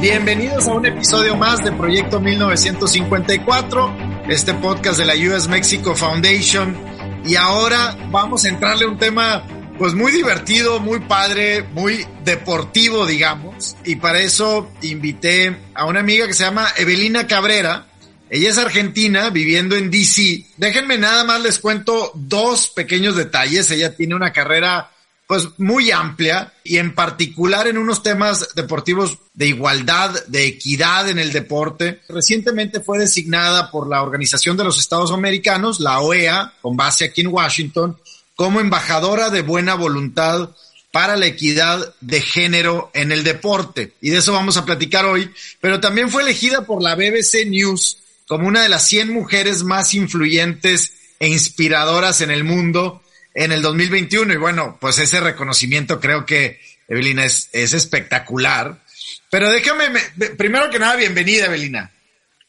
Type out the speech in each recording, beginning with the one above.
Bienvenidos a un episodio más de Proyecto 1954, este podcast de la US Mexico Foundation. Y ahora vamos a entrarle a un tema pues muy divertido, muy padre, muy deportivo, digamos. Y para eso invité a una amiga que se llama Evelina Cabrera. Ella es argentina, viviendo en DC. Déjenme nada más les cuento dos pequeños detalles. Ella tiene una carrera pues muy amplia y en particular en unos temas deportivos de igualdad, de equidad en el deporte. Recientemente fue designada por la Organización de los Estados Americanos, la OEA, con base aquí en Washington, como embajadora de buena voluntad para la equidad de género en el deporte. Y de eso vamos a platicar hoy, pero también fue elegida por la BBC News como una de las 100 mujeres más influyentes e inspiradoras en el mundo en el 2021. Y bueno, pues ese reconocimiento creo que, Evelina, es, es espectacular. Pero déjame, primero que nada, bienvenida, Evelina.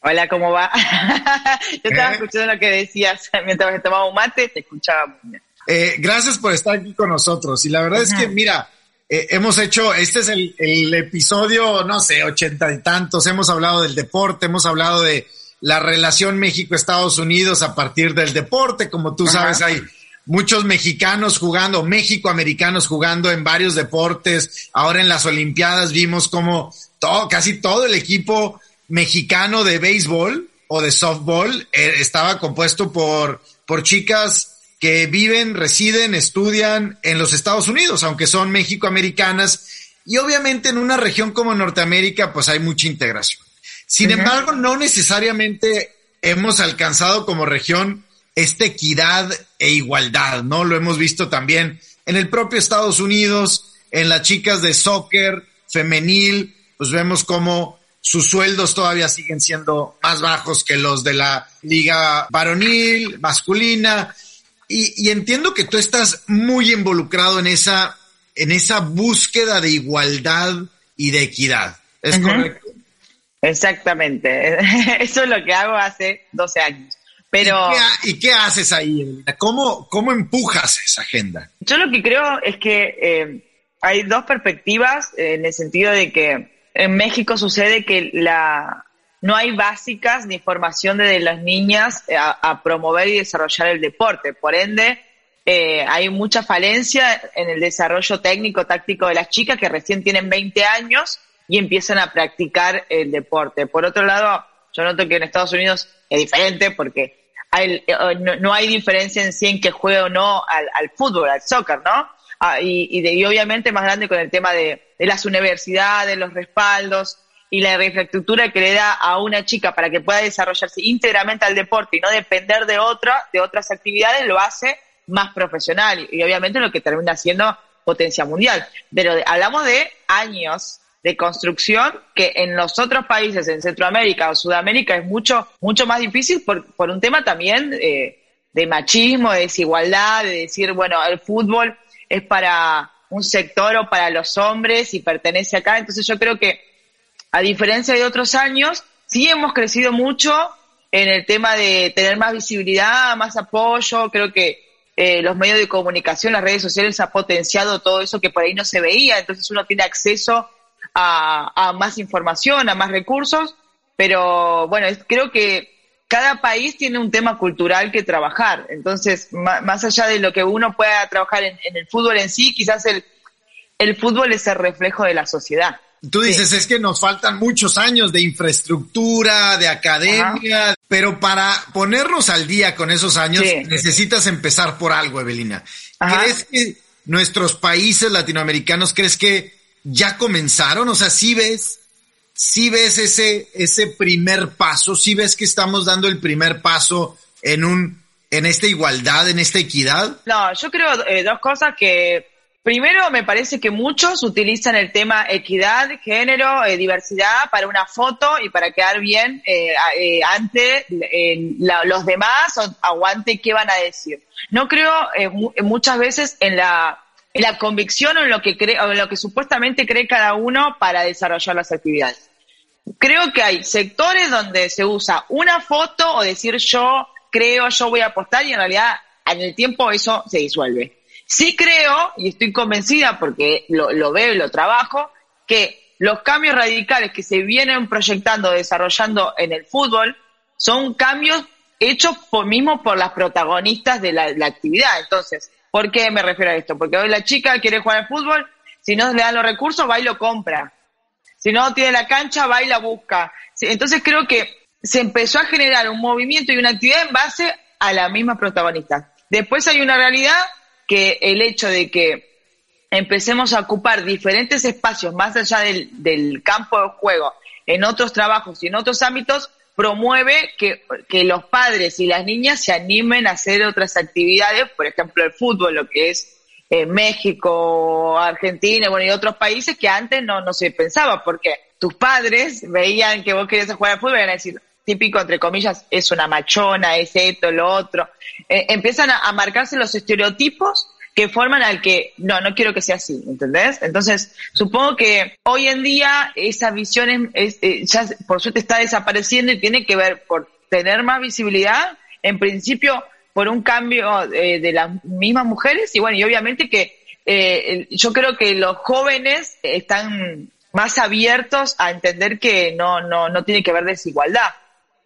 Hola, ¿cómo va? Yo estaba ¿Eh? escuchando lo que decías mientras tomaba un mate, te escuchaba muy bien. Eh, gracias por estar aquí con nosotros. Y la verdad es que, mira, eh, hemos hecho, este es el, el, episodio, no sé, ochenta y tantos. Hemos hablado del deporte, hemos hablado de la relación México-Estados Unidos a partir del deporte. Como tú sabes, hay muchos mexicanos jugando, México-americanos jugando en varios deportes. Ahora en las Olimpiadas vimos como todo, casi todo el equipo mexicano de béisbol o de softball eh, estaba compuesto por, por chicas que viven, residen, estudian en los Estados Unidos, aunque son México-americanas. Y obviamente en una región como Norteamérica, pues hay mucha integración. Sin embargo, no necesariamente hemos alcanzado como región esta equidad e igualdad, ¿no? Lo hemos visto también en el propio Estados Unidos, en las chicas de soccer femenil, pues vemos cómo sus sueldos todavía siguen siendo más bajos que los de la liga varonil, masculina. Y, entiendo que tú estás muy involucrado en esa, en esa búsqueda de igualdad y de equidad. ¿Es correcto? Exactamente. Eso es lo que hago hace 12 años. Pero, ¿Y, qué, haces ahí? ¿Cómo, ¿Cómo empujas esa agenda? Yo lo que creo es que eh, hay dos perspectivas en el sentido de que en México sucede que la, no hay básicas ni formación de las niñas a, promover y desarrollar el deporte. Por ende, eh, hay mucha falencia en el desarrollo técnico, táctico de las chicas que recién tienen 20 años y empiezan a practicar el deporte. Por otro lado, yo noto que en Estados Unidos es diferente porque eh, no, hay diferencia en sí en que juegue o no al, al fútbol, al soccer, ¿no? Ah, y, y, de, y, obviamente más grande con el tema de, de, las universidades, los respaldos y la infraestructura que le da a una chica para que pueda desarrollarse íntegramente al deporte y no depender de otra, de otras actividades, lo hace más profesional y, y obviamente lo que termina siendo potencia mundial. Pero hablamos de años de construcción que en los otros países, en Centroamérica o Sudamérica, es mucho, mucho más difícil por, por un tema también eh, de machismo, de desigualdad, de decir, bueno, el fútbol es para un sector o para los hombres y pertenece acá. Entonces yo creo que, a diferencia de otros años, sí hemos crecido mucho en el tema de tener más visibilidad, más apoyo. Creo que eh, los medios de comunicación, las redes sociales ha potenciado todo eso que por ahí no se veía. Entonces uno tiene acceso a, más información, a más recursos, pero bueno, creo que cada país tiene un tema cultural que trabajar. Entonces, más, allá de lo que uno pueda trabajar en, el fútbol en sí, quizás el, el fútbol es el reflejo de la sociedad. Tú dices, es que nos faltan muchos años de infraestructura, de academia, pero para ponernos al día con esos años necesitas empezar por algo, Evelina. ¿Crees que nuestros países latinoamericanos, crees que ya comenzaron? O sea, si ves, si ves ese, ese primer paso, si ves que estamos dando el primer paso en un, en esta igualdad, en esta equidad? No, yo creo eh, dos cosas que Primero, me parece que muchos utilizan el tema equidad, género, eh, diversidad para una foto y para quedar bien eh, ante los demás o aguante qué van a decir. No creo muchas veces en la, la convicción o en lo que cree, o en lo que supuestamente cree cada uno para desarrollar las actividades. Creo que hay sectores donde se usa una foto o decir yo creo, yo voy a apostar y en realidad en el tiempo eso se disuelve. Sí creo, y estoy convencida porque lo, veo y lo trabajo, que los cambios radicales que se vienen proyectando, desarrollando en el fútbol, son cambios hechos por mismo por las protagonistas de la, actividad. Entonces, ¿por qué me refiero a esto? Porque hoy la chica quiere jugar al fútbol, si no le dan los recursos, va y lo compra. Si no tiene la cancha, va y la busca. Entonces creo que se empezó a generar un movimiento y una actividad en base a las mismas protagonistas. Después hay una realidad que el hecho de que empecemos a ocupar diferentes espacios más allá del, campo de juego, en otros trabajos y en otros ámbitos, promueve que, los padres y las niñas se animen a hacer otras actividades, por ejemplo el fútbol, lo que es eh, México, Argentina, bueno, y otros países que antes no, no se pensaba, porque tus padres veían que vos querías jugar al fútbol y iban a decir, típico, entre comillas, es una machona, es esto, lo otro. Eh, empiezan a, marcarse los estereotipos que forman al que, no, no quiero que sea así, ¿entendés? Entonces, supongo que hoy en día esa visión es, eh, ya por suerte está desapareciendo y tiene que ver por tener más visibilidad, en principio por un cambio eh, de las mismas mujeres y bueno, y obviamente que yo creo que los jóvenes están más abiertos a entender que no, no, no tiene que haber desigualdad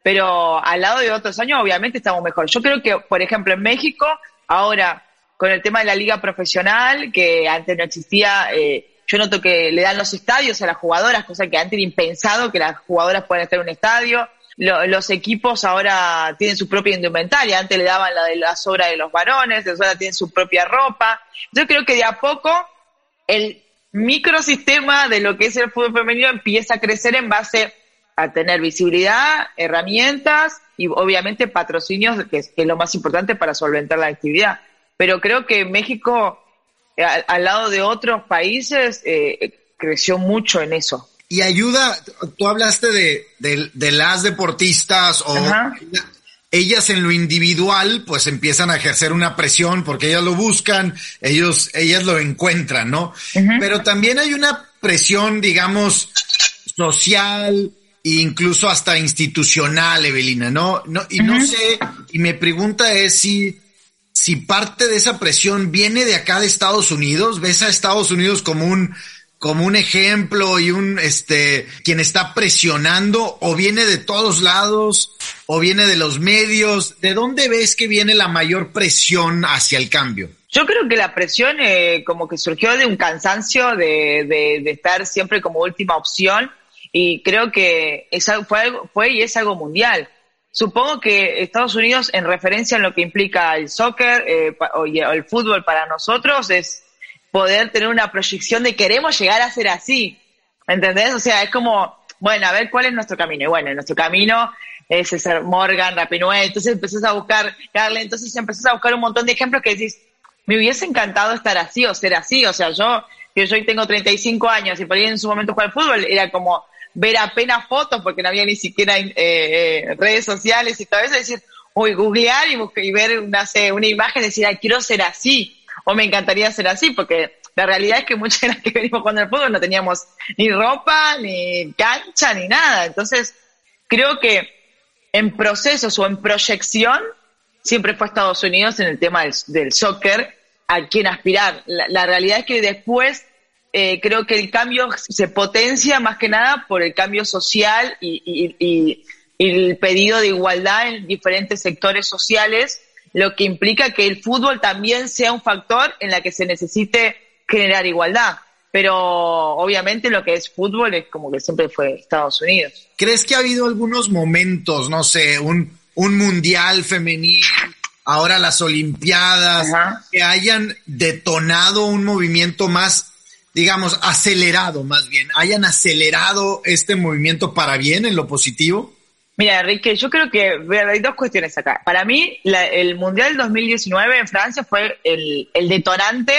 pero al lado de otros años obviamente estamos mejor. Yo creo que, por ejemplo, en México, ahora con el tema de la liga profesional, que antes no existía, eh, yo noto que le dan los estadios a las jugadoras, cosa que antes era impensado que las jugadoras puedan estar en un estadio. los equipos ahora tienen su propia indumentaria, antes le daban la de las obras de los varones, ahora tienen su propia ropa. Yo creo que de a poco el microsistema de lo que es el fútbol femenino empieza a crecer en base a tener visibilidad, herramientas y obviamente patrocinios, que es, lo más importante para solventar la actividad. Pero creo que México, eh, al, lado de otros países, eh, creció mucho en eso. Y ayuda, tú hablaste de, de, las deportistas o ellas en lo individual, pues empiezan a ejercer una presión porque ellas lo buscan, ellos, ellas lo encuentran, ¿no? Pero también hay una presión, digamos, social, incluso hasta institucional, Evelina, ¿no? no y no sé, y mi pregunta es si, si parte de esa presión viene de acá de Estados Unidos, ves a Estados Unidos como un, como un ejemplo y un, este, quien está presionando, o viene de todos lados, o viene de los medios, ¿de dónde ves que viene la mayor presión hacia el cambio? Yo creo que la presión eh, como que surgió de un cansancio de, de, de estar siempre como última opción y creo que es fue, fue y es algo mundial. Supongo que Estados Unidos, en referencia a lo que implica el soccer eh, o el fútbol para nosotros, es poder tener una proyección de queremos llegar a ser así. ¿Entendés? O sea, es como, bueno, a ver cuál es nuestro camino. Y bueno, nuestro camino es ser Morgan, Rapinoe. Entonces empezás a buscar, Carle, entonces empezás a buscar un montón de ejemplos que decís, me hubiese encantado estar así o ser así. O sea, yo, que yo hoy tengo 35 años y por ahí en su momento jugar al fútbol, era como, ver apenas fotos porque no había ni siquiera eh, eh, redes sociales y todo eso, decir, uy, googlear y, y ver una, una imagen decir, ay, quiero ser así, o me encantaría ser así, porque la realidad es que muchas de las que venimos jugando al fútbol no teníamos ni ropa, ni cancha, ni nada. Entonces, creo que en procesos o en proyección, siempre fue Estados Unidos en el tema del, soccer a quien aspirar. la realidad es que después eh, creo que el cambio se potencia más que nada por el cambio social y, el pedido de igualdad en diferentes sectores sociales, lo que implica que el fútbol también sea un factor en la que se necesite generar igualdad. Pero obviamente lo que es fútbol es como que siempre fue Estados Unidos. ¿Crees que ha habido algunos momentos, no sé, un, un mundial femenil, ahora las Olimpiadas, que hayan detonado un movimiento más digamos, acelerado más bien, hayan acelerado este movimiento para bien en lo positivo? Mira, Enrique, yo creo que hay dos cuestiones acá. Para mí, el Mundial 2019 en Francia fue el, detonante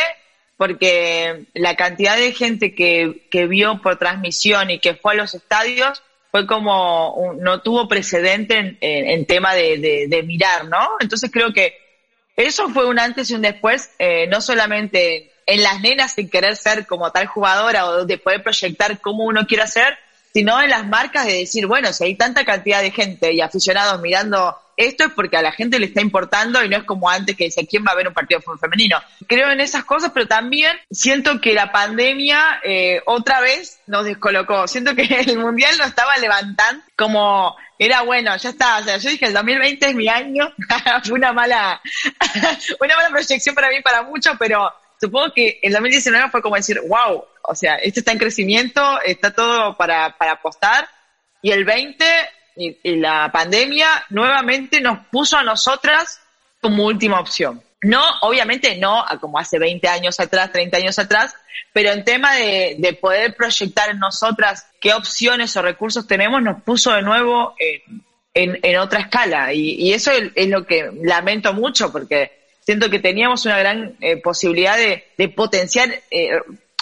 porque la cantidad de gente que, que vio por transmisión y que fue a los estadios fue como, no tuvo precedente en, tema de, de, mirar, ¿no? Entonces creo que eso fue un antes y un después, eh, no solamente en las nenas sin querer ser como tal jugadora o de poder proyectar cómo uno quiere hacer, sino en las marcas de decir, bueno, si hay tanta cantidad de gente y aficionados mirando esto es porque a la gente le está importando y no es como antes que decía, ¿quién va a ver un partido femenino? Creo en esas cosas, pero también siento que la pandemia eh, otra vez nos descolocó. Siento que el Mundial no estaba levantando como era bueno, ya está. O sea, yo dije el 2020 es mi año. Fue una mala, una mala proyección para mí, para muchos, pero supongo que el 2019 fue como decir, wow, o sea, esto está en crecimiento, está todo para, para apostar. Y el 20 y, la pandemia nuevamente nos puso a nosotras como última opción. No, obviamente no como hace 20 años atrás, 30 años atrás, pero en tema de, de poder proyectar en nosotras qué opciones o recursos tenemos, nos puso de nuevo en, en, otra escala. Y eso es, lo que lamento mucho, porque siento que teníamos una gran eh, posibilidad de, de potenciar eh,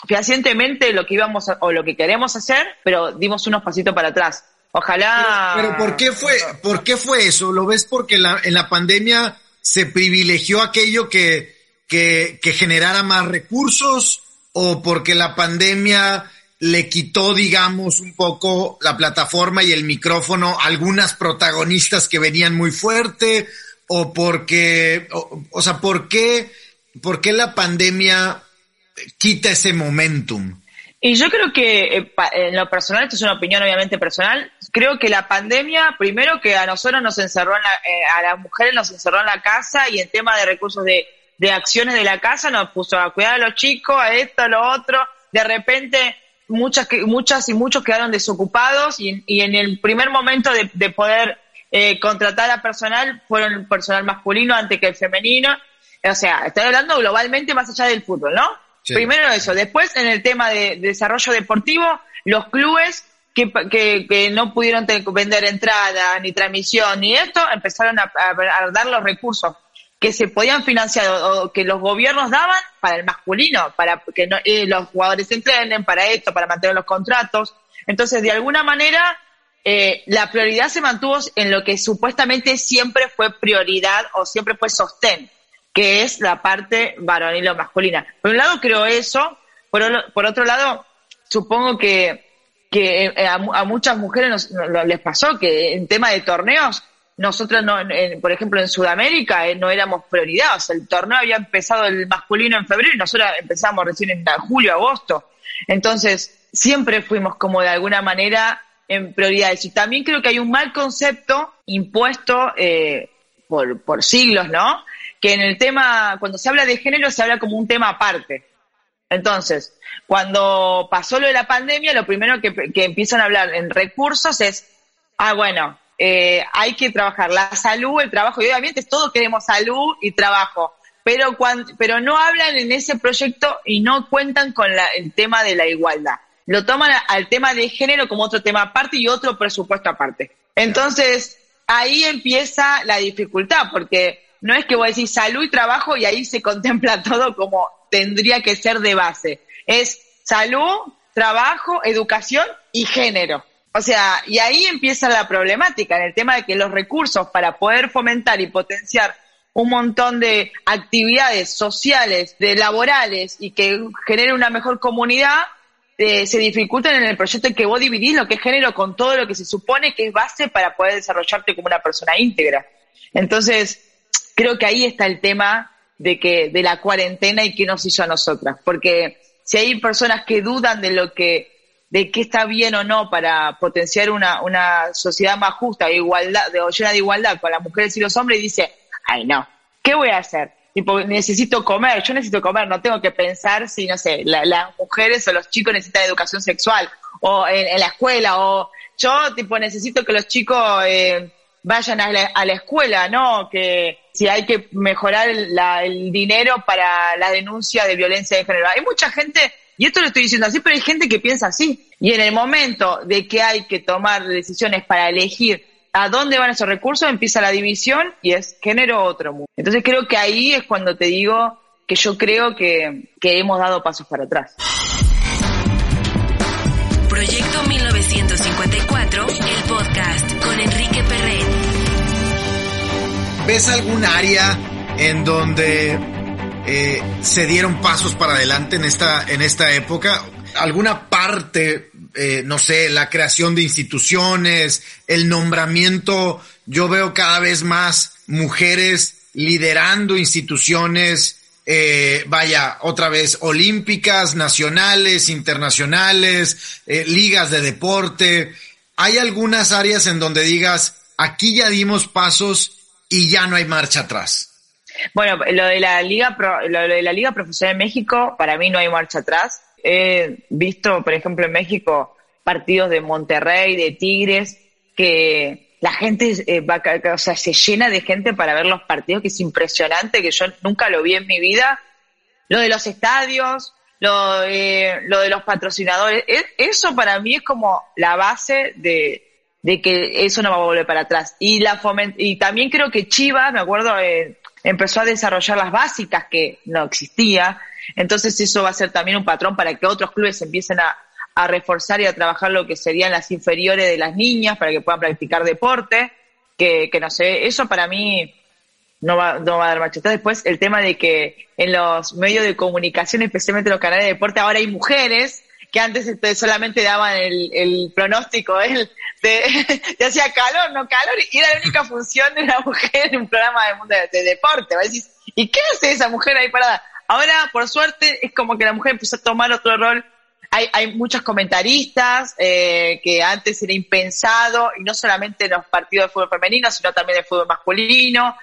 fehacientemente lo que íbamos o lo que queremos hacer, pero dimos unos pasitos para atrás. Ojalá. Pero, ¿por qué fue, por qué fue eso? ¿Lo ves porque la, en la pandemia se privilegió aquello que, que, que generara más recursos o porque la pandemia le quitó, digamos, un poco la plataforma y el micrófono a algunas protagonistas que venían muy fuerte o porque, o, o sea, ¿por qué, por qué la pandemia quita ese momentum? Y yo creo que eh, en lo personal, esto es una opinión obviamente personal, creo que la pandemia, primero que a nosotros nos encerró, en la, eh, a las mujeres nos encerró en la casa y en tema de recursos de, de acciones de la casa nos puso a cuidar a los chicos, a esto, a lo otro. De repente muchas, muchas y muchos quedaron desocupados y, y en el primer momento de, de poder eh, contratar a personal fueron el personal masculino antes que el femenino. O sea, estoy hablando globalmente más allá del fútbol, ¿no? Primero eso. Después, en el tema de, desarrollo deportivo, los clubes que, que, que no pudieron vender entrada, ni transmisión, ni esto, empezaron a, dar los recursos que se podían financiar o, que los gobiernos daban para el masculino, para que eh, los jugadores se entrenen, para esto, para mantener los contratos. Entonces, de alguna manera, eh, la prioridad se mantuvo en lo que supuestamente siempre fue prioridad o siempre fue sostén, que es la parte varonil o masculina. Por un lado creo eso, por, por otro lado supongo que, que eh, a, muchas mujeres les pasó que en tema de torneos, nosotros, no, por ejemplo, en Sudamérica eh, no éramos prioridad, o sea, el torneo había empezado el masculino en febrero y nosotros empezamos recién en julio, agosto. Entonces, siempre fuimos como de alguna manera en prioridades. Y también creo que hay un mal concepto impuesto eh, por, por siglos, ¿no? que en el tema, cuando se habla de género, se habla como un tema aparte. Entonces, cuando pasó lo de la pandemia, lo primero que, empiezan a hablar en recursos es, ah, bueno, eh, hay que trabajar la salud, el trabajo, y obviamente todos queremos salud y trabajo, pero, cuando, pero no hablan en ese proyecto y no cuentan con el tema de la igualdad. Lo toman al tema de género como otro tema aparte y otro presupuesto aparte. Entonces, ahí empieza la dificultad, porque no es que vos decís salud y trabajo y ahí se contempla todo como tendría que ser de base. Es salud, trabajo, educación y género. O sea, y ahí empieza la problemática en el tema de que los recursos para poder fomentar y potenciar un montón de actividades sociales, de laborales y que genere una mejor comunidad, eh, se dificultan en el proyecto en que vos dividís lo que es género con todo lo que se supone que es base para poder desarrollarte como una persona íntegra. Entonces, creo que ahí está el tema de que de la cuarentena y qué nos hizo a nosotras, porque si hay personas que dudan de lo que de qué está bien o no para potenciar una, una sociedad más justa e igualdad, de, llena de igualdad con las mujeres y los hombres, y dice, ay no, ¿qué voy a hacer? Tipo, necesito comer, yo necesito comer, no tengo que pensar si, no sé, las mujeres o los chicos necesitan educación sexual, o en, la escuela, o yo, tipo, necesito que los chicos eh, vayan a la, a la escuela, ¿no? Que si hay que mejorar el dinero para la denuncia de violencia de género. Hay mucha gente, y esto lo estoy diciendo así, pero hay gente que piensa así. Y en el momento de que hay que tomar decisiones para elegir a dónde van esos recursos, empieza la división y es género otro mundo. Entonces creo que ahí es cuando te digo que yo creo que, que hemos dado pasos para atrás. Proyecto 1954, el podcast con Enrique Perret. ¿Ves algún área en donde eh, se dieron pasos para adelante en esta, en esta época? ¿Alguna parte, eh, no sé, la creación de instituciones, el nombramiento? Yo veo cada vez más mujeres liderando instituciones, eh, vaya, otra vez, olímpicas, nacionales, internacionales, eh, ligas de deporte. ¿Hay algunas áreas en donde digas, aquí ya dimos pasos y ya no hay marcha atrás? Bueno, lo de la Liga, lo de la Liga Profesional de México, para mí no hay marcha atrás. He visto, por ejemplo, en México, partidos de Monterrey, de Tigres, que la gente eh, va, o sea, se llena de gente para ver los partidos, que es impresionante, que yo nunca lo vi en mi vida. Lo de los estadios, lo, lo de los patrocinadores, e, eso para mí es como la base de, que eso no va a volver para atrás. Y, la y también creo que Chivas, me acuerdo, eh, empezó a desarrollar las básicas que no existía. Entonces eso va a ser también un patrón para que otros clubes empiecen a, a reforzar y a trabajar lo que serían las inferiores de las niñas para que puedan practicar deporte, que, que no sé, eso para mí no va, no va a dar macheta. Después el tema de que en los medios de comunicación, especialmente en los canales de deporte, ahora hay mujeres que antes este, solamente daban el, pronóstico el, de, de hacía calor, no calor, y era la única función de una mujer en un programa de, de, deporte. ¿Y qué hace esa mujer ahí parada? Ahora, por suerte, es como que la mujer empezó a tomar otro rol hay, hay muchos comentaristas eh, que antes era impensado, y no solamente en los partidos de fútbol femenino, sino también de fútbol masculino.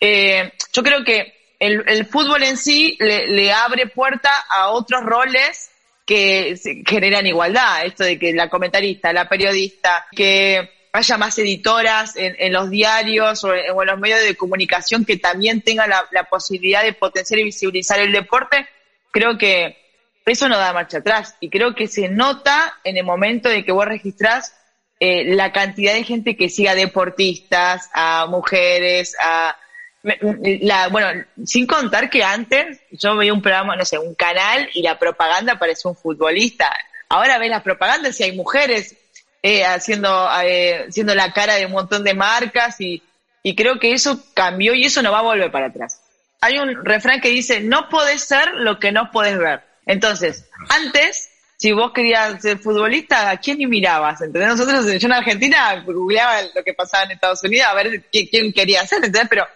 Eh, yo creo que el, fútbol en sí le, abre puerta a otros roles que generan igualdad. Esto de que la comentarista, la periodista, que haya más editoras en, en los diarios o en, los medios de comunicación que también tengan la, posibilidad de potenciar y visibilizar el deporte, creo que eso no da marcha atrás. Y creo que se nota en el momento de que vos registrás eh, la cantidad de gente que siga deportistas, a mujeres, a... La, bueno, sin contar que antes yo veía un programa, no sé, un canal y la propaganda parecía un futbolista. Ahora ves las propagandas y hay mujeres eh, haciendo, eh, haciendo la cara de un montón de marcas y, y creo que eso cambió y eso no va a volver para atrás. Hay un refrán que dice, no podés ser lo que no podés ver. Entonces, antes, si vos querías ser futbolista, ¿a quién ni mirabas? ¿Entendés? Nosotros, yo en Argentina, googleaba lo que pasaba en Estados Unidos a ver quién, quería ser, ¿entendés? Pero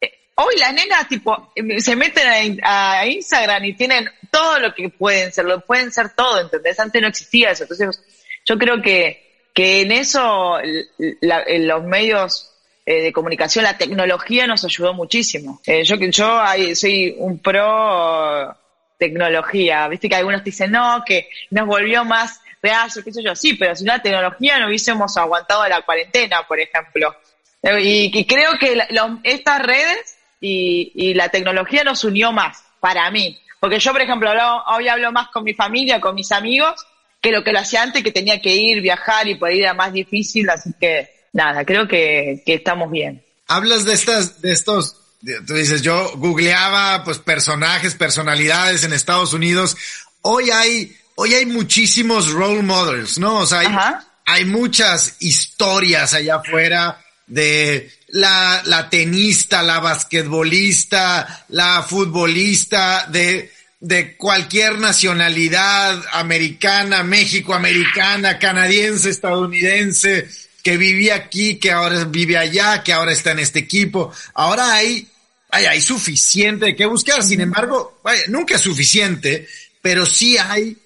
eh, hoy las nenas, tipo, se meten a, a, Instagram y tienen todo lo que pueden ser, lo pueden ser todo, ¿entendés? Antes no existía eso. Entonces, yo creo que, que en eso la, en los medios eh, de comunicación, la tecnología nos ayudó muchísimo. Eh, yo, yo soy un pro tecnología. Viste que algunos dicen, no, que nos volvió más real, qué sé yo. Sí, pero sin la tecnología no hubiésemos aguantado la cuarentena, por ejemplo. Y, creo que estas redes y, y, la tecnología nos unió más, para mí. Porque yo, por ejemplo, hoy hablo más con mi familia, con mis amigos, que lo que lo hacía antes, que tenía que ir, viajar y poder ir a más difícil. Así que, nada, creo que, que estamos bien. Hablas de estas, de estos tú dices, yo googleaba pues personajes, personalidades en Estados Unidos. Hoy hay, hoy hay muchísimos role models, ¿no? O sea, hay, hay muchas historias allá afuera de la, la tenista, la basquetbolista, la futbolista, de, de cualquier nacionalidad americana, México americana, canadiense, estadounidense, que vivía aquí, que ahora vive allá, que ahora está en este equipo. Ahora hay hay suficiente que buscar. Sin embargo, nunca es suficiente, pero sí hay.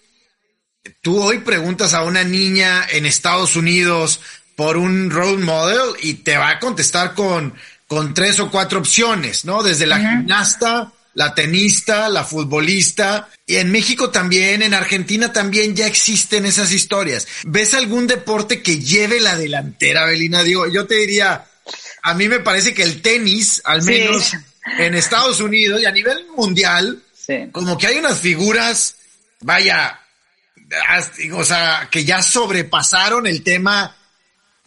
Tú hoy preguntas a una niña en Estados Unidos por un role model y te va a contestar con, con tres o cuatro opciones, ¿no? Desde la gimnasta, la tenista, la futbolista. Y en México también, en Argentina también ya existen esas historias. ¿Ves algún deporte que lleve la delantera, Belina? Digo, yo te diría, a mí me parece que el tenis, al menos, en Estados Unidos y a nivel mundial, como que hay unas figuras, vaya, o sea, que ya sobrepasaron el tema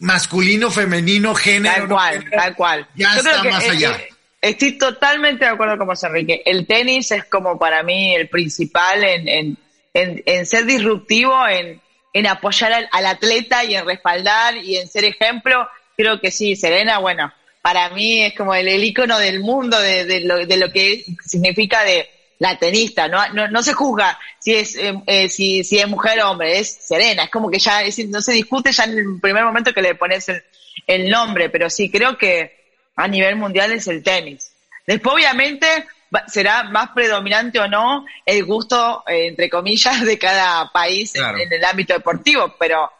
masculino, femenino, género. Tal cual, tal cual. Ya está más allá. Estoy totalmente de acuerdo con vos, Enrique. El tenis es como para mí el principal en, en, en, ser disruptivo, en, en apoyar al, atleta y en respaldar y en ser ejemplo. Creo que sí, Serena, bueno, para mí es como el, el icono del mundo de, de, lo, de lo que significa de la tenista, no, no, no se juzga si es, eh, eh, si, si es mujer o hombre, es Serena, es como que ya no se discute ya en el primer momento que le pones el, el nombre, pero sí creo que a nivel mundial es el tenis. Después obviamente será más predominante o no el gusto, eh, entre comillas, de cada país en, el ámbito deportivo, pero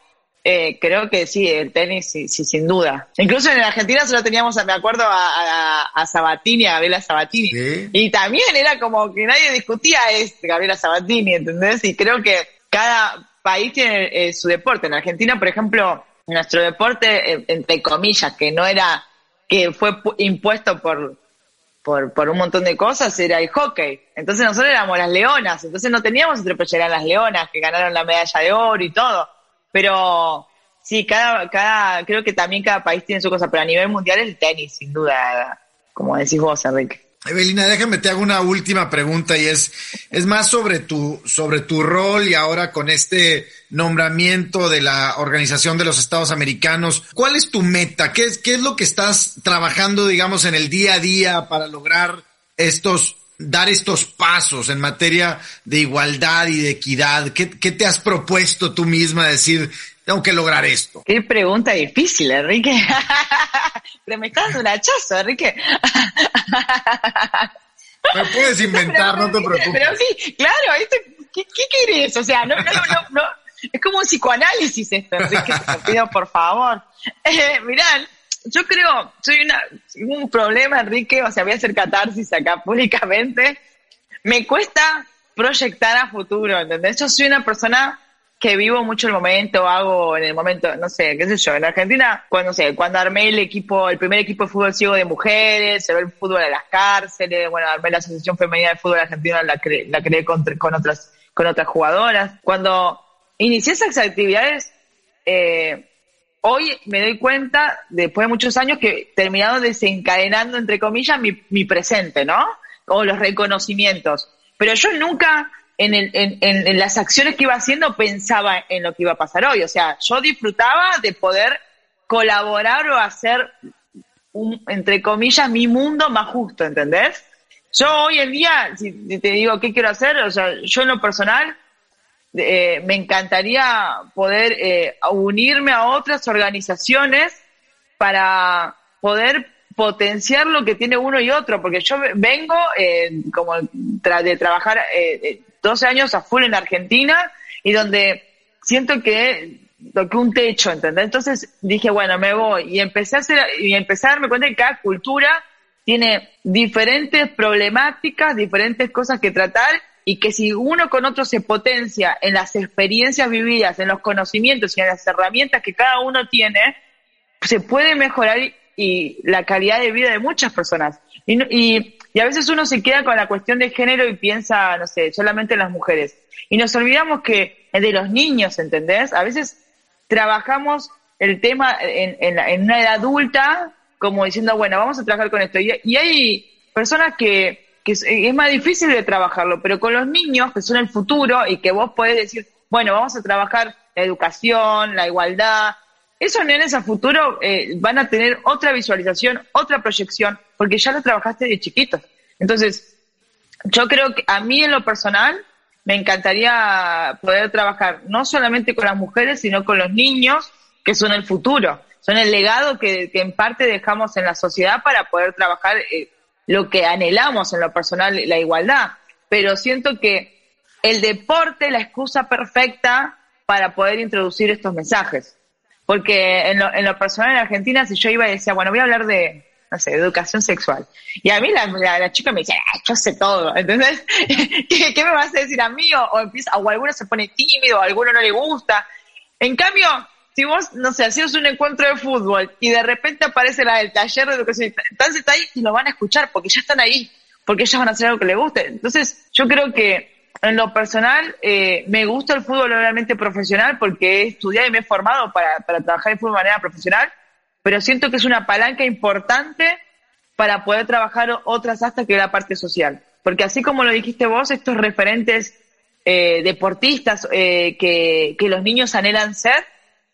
eh, creo que sí, el tenis, sí, sin duda. Incluso en Argentina solo teníamos, me acuerdo, a, a, Sabatini, a Gabriela Sabatini. Y también era como que nadie discutía es Gabriela Sabatini, ¿entendés? Y creo que cada país tiene eh, su deporte. En Argentina, por ejemplo, nuestro deporte, entre comillas, que no era, que fue impuesto por, por, un montón de cosas, era el hockey. Entonces nosotros éramos las leonas, entonces no teníamos otro eran las leonas, que ganaron la medalla de oro y todo. Pero sí, cada, cada, creo que también cada país tiene su cosa, pero a nivel mundial el tenis, sin duda, como decís vos, Enrique. Evelina, déjame te hago una última pregunta y es, es más sobre tu, sobre tu rol y ahora con este nombramiento de la Organización de los Estados Americanos. ¿Cuál es tu meta? ¿Qué es, qué es lo que estás trabajando, digamos, en el día a día para lograr estos dar estos pasos en materia de igualdad y de equidad? ¿Qué, te has propuesto tú misma decir, tengo que lograr esto? Qué pregunta difícil, Enrique. Pero me estás dando un hachazo, Enrique. Me puedes inventar, no te preocupes. Pero sí, claro, ¿qué, ¿qué, querés? O sea, no, no, no, no, es como un psicoanálisis esto, Enrique, te pido por favor. Eh, mirá, yo creo, soy una, un problema, Enrique, o sea, voy a hacer catarsis acá públicamente. Me cuesta proyectar a futuro, ¿entendés? Yo soy una persona que vivo mucho el momento, hago en el momento, no sé, qué sé yo, en Argentina, cuando sé, cuando armé el equipo, el primer equipo de fútbol ciego de mujeres, se ve el fútbol en las cárceles, bueno, armé la Asociación Femenina de Fútbol Argentina, la, la creé con, otras, con otras jugadoras. Cuando inicié esas actividades, eh, hoy me doy cuenta, después de muchos años, que terminaron desencadenando, entre comillas, mi, mi presente, ¿no? O los reconocimientos. Pero yo nunca en, el, en, en, las acciones que iba haciendo pensaba en lo que iba a pasar hoy. O sea, yo disfrutaba de poder colaborar o hacer, un, entre comillas, mi mundo más justo, ¿entendés? Yo hoy en día, si te digo qué quiero hacer, o sea, yo en lo personal eh, me encantaría poder eh, unirme a otras organizaciones para poder potenciar lo que tiene uno y otro, porque yo vengo eh, como de trabajar 12 años a full en Argentina y donde siento que toqué un techo, ¿entendés? Entonces dije, bueno, me voy y empecé a hacer, y empecé a darme cuenta que cada cultura tiene diferentes problemáticas, diferentes cosas que tratar y que si uno con otro se potencia en las experiencias vividas, en los conocimientos y en las herramientas que cada uno tiene, se puede mejorar y, la calidad de vida de muchas personas. Y, y, y, a veces uno se queda con la cuestión de género y piensa, no sé, solamente en las mujeres. Y nos olvidamos que es de los niños, ¿entendés? A veces trabajamos el tema en, en, en una edad adulta como diciendo, bueno, vamos a trabajar con esto. Y, y hay personas que que es, más difícil de trabajarlo, pero con los niños, que son el futuro, y que vos podés decir, bueno, vamos a trabajar la educación, la igualdad, esos nenes a futuro eh, van a tener otra visualización, otra proyección, porque ya lo trabajaste de chiquitos. Entonces, yo creo que a mí en lo personal me encantaría poder trabajar no solamente con las mujeres, sino con los niños, que son el futuro, son el legado que, en parte dejamos en la sociedad para poder trabajar eh, lo que anhelamos en lo personal, la igualdad. Pero siento que el deporte es la excusa perfecta para poder introducir estos mensajes. Porque en lo, en lo personal en Argentina, si yo iba y decía, bueno, voy a hablar de, no sé, educación sexual. Y a mí la, la, chica me decía, ah, yo sé todo. Entonces, ¿qué, ¿qué, me vas a decir a mí? O, o, empieza, o alguno se pone tímido, o alguno no le gusta. En cambio, si vos, no sé, hacías un encuentro de fútbol y de repente aparece la del taller de educación, entonces está ahí y lo van a escuchar porque ya están ahí, porque ellos van a hacer algo que les guste. Entonces, yo creo que en lo personal, eh, me gusta el fútbol realmente profesional porque he estudiado y me he formado para, para trabajar en fútbol de manera profesional, pero siento que es una palanca importante para poder trabajar otras hasta que la parte social. Porque así como lo dijiste vos, estos referentes eh, deportistas eh, que, que, los niños anhelan ser,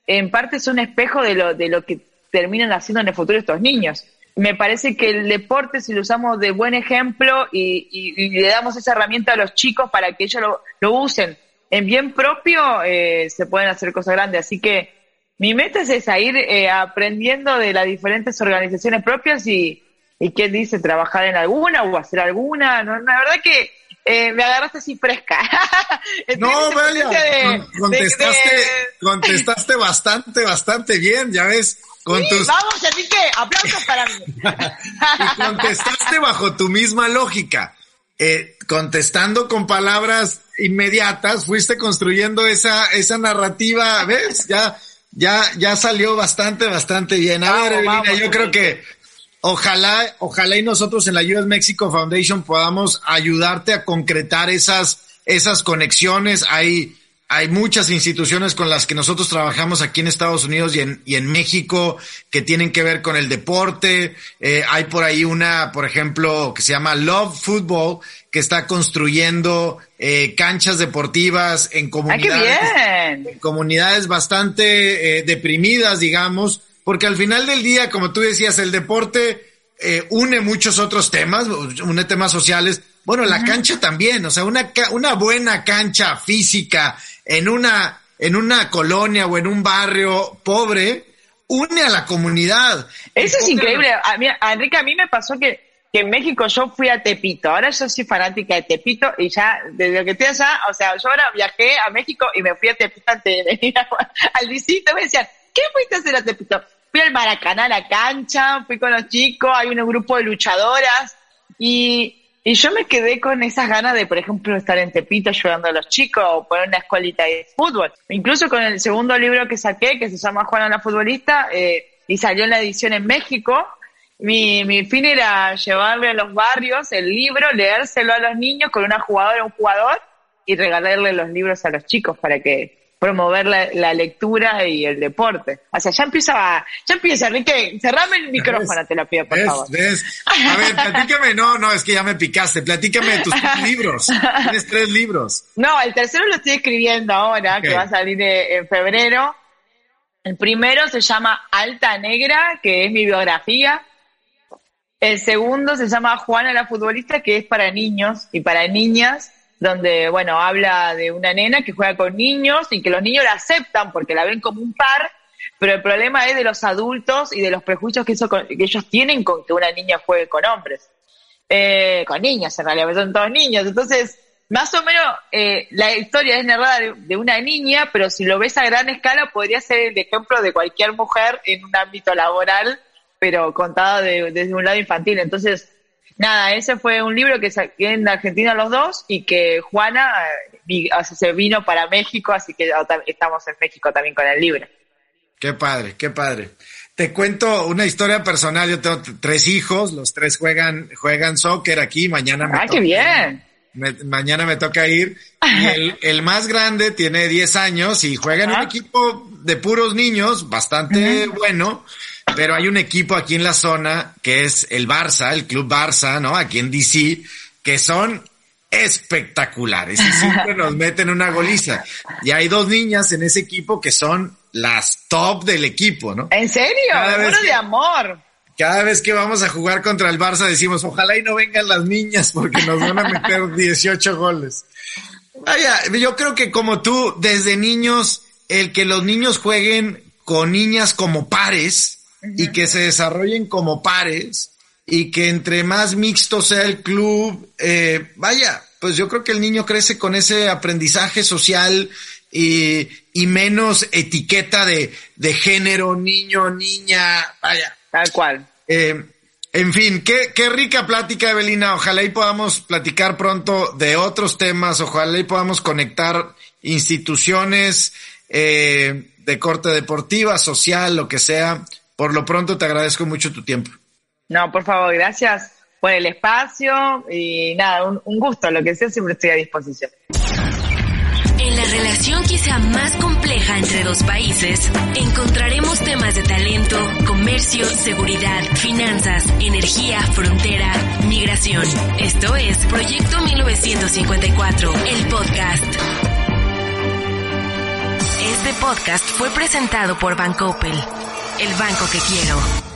en parte son espejo de lo, de lo que terminan haciendo en el futuro estos niños. Me parece que el deporte, si lo usamos de buen ejemplo y, y, le damos esa herramienta a los chicos para que ellos lo, lo usen en bien propio, eh, se pueden hacer cosas grandes. Así que mi meta es esa, ir eh, aprendiendo de las diferentes organizaciones propias y, y quién dice trabajar en alguna o hacer alguna. No, la verdad que eh, me agarraste así fresca. no, vaya, contestaste, contestaste bastante, bastante bien, ya ves. Con tus... Vamos, así que aplausos para mí. y contestaste bajo tu misma lógica. Eh, contestando con palabras inmediatas, fuiste construyendo esa, esa narrativa, ¿ves? Ya, ya, ya salió bastante, bastante bien. A ver, Evelina, yo creo que ojalá, ojalá y nosotros en la US Mexico Foundation podamos ayudarte a concretar esas, esas conexiones. Hay, hay muchas instituciones con las que nosotros trabajamos aquí en Estados Unidos y en, y en México que tienen que ver con el deporte. Eh, hay por ahí una, por ejemplo, que se llama Love Football, que está construyendo eh, canchas deportivas en comunidades, en comunidades bastante eh, deprimidas, digamos, porque al final del día, como tú decías, el deporte eh, une muchos otros temas, une temas sociales. Bueno, la cancha también, o sea, una, una buena cancha física en una, en una colonia o en un barrio pobre, une a la comunidad. Eso es increíble. A, mí, a Enrique, a mí me pasó que, que en México yo fui a Tepito. Ahora yo soy fanática de Tepito y ya, desde que estoy allá, o sea, yo ahora viajé a México y me fui a Tepito antes de venir al visito. Me decían, ¿qué fuiste a hacer a Tepito? Fui al Maracaná a la cancha, fui con los chicos, hay un grupo de luchadoras y y yo me quedé con esas ganas de, por ejemplo, estar en Tepito ayudando a los chicos o poner una escuelita de fútbol. Incluso con el segundo libro que saqué, que se llama Juana la Futbolista, eh, y salió en la edición en México, mi, mi fin era llevarle a los barrios el libro, leérselo a los niños con una jugadora o un jugador y regalarle los libros a los chicos para que promover la, lectura y el deporte. O sea, ya empieza, ya empieza, Enrique, cerrame el micrófono, te lo pido, por favor. A ver, platícame, no, no, es que ya me picaste, platícame de tus libros. Tienes tres libros. No, el tercero lo estoy escribiendo ahora, que va a salir en febrero. El primero se llama Alta Negra, que es mi biografía. El segundo se llama Juana la futbolista, que es para niños y para niñas donde, bueno, habla de una nena que juega con niños y que los niños la aceptan porque la ven como un par, pero el problema es de los adultos y de los prejuicios que, eso, que ellos tienen con que una niña juegue con hombres. Eh, con niños, en realidad, son todos niños. Entonces, más o menos, eh, la historia es narrada de, una niña, pero si lo ves a gran escala, podría ser el ejemplo de cualquier mujer en un ámbito laboral, pero contada desde un lado infantil. Entonces, nada, ese fue un libro que saqué en Argentina los dos y que Juana eh, se vino para México, así que estamos en México también con el libro. Qué padre, qué padre. Te cuento una historia personal. Yo tengo tres hijos, los tres juegan, juegan soccer aquí. Mañana me ¡Ah, qué bien! mañana me toca ir. el, el, más grande tiene 10 años y juega en un equipo de puros niños, bastante bueno pero hay un equipo aquí en la zona que es el Barça, el Club Barça, ¿no? Aquí en DC, que son espectaculares y siempre nos meten una goliza. Y hay dos niñas en ese equipo que son las top del equipo, ¿no? ¿En serio? Uno de amor. Cada vez que vamos a jugar contra el Barça decimos, ojalá y no vengan las niñas porque nos van a meter 18 goles. Vaya, yo creo que como tú, desde niños, el que los niños jueguen con niñas como pares, y que se desarrollen como pares y que entre más mixto sea el club, eh, vaya, pues yo creo que el niño crece con ese aprendizaje social y, y menos etiqueta de, de género, niño, niña, vaya. Tal cual. Eh, en fin, qué, qué rica plática, Evelina. Ojalá y podamos platicar pronto de otros temas. Ojalá y podamos conectar instituciones eh, de corte deportiva, social, lo que sea, por lo pronto te agradezco mucho tu tiempo. No, por favor, gracias por el espacio y nada, un, gusto, lo que sea, siempre estoy a disposición. En la relación quizá más compleja entre dos países, encontraremos temas de talento, comercio, seguridad, finanzas, energía, frontera, migración. Esto es Proyecto 1954, el podcast. Este podcast fue presentado por Bancoppel el banco que quiero.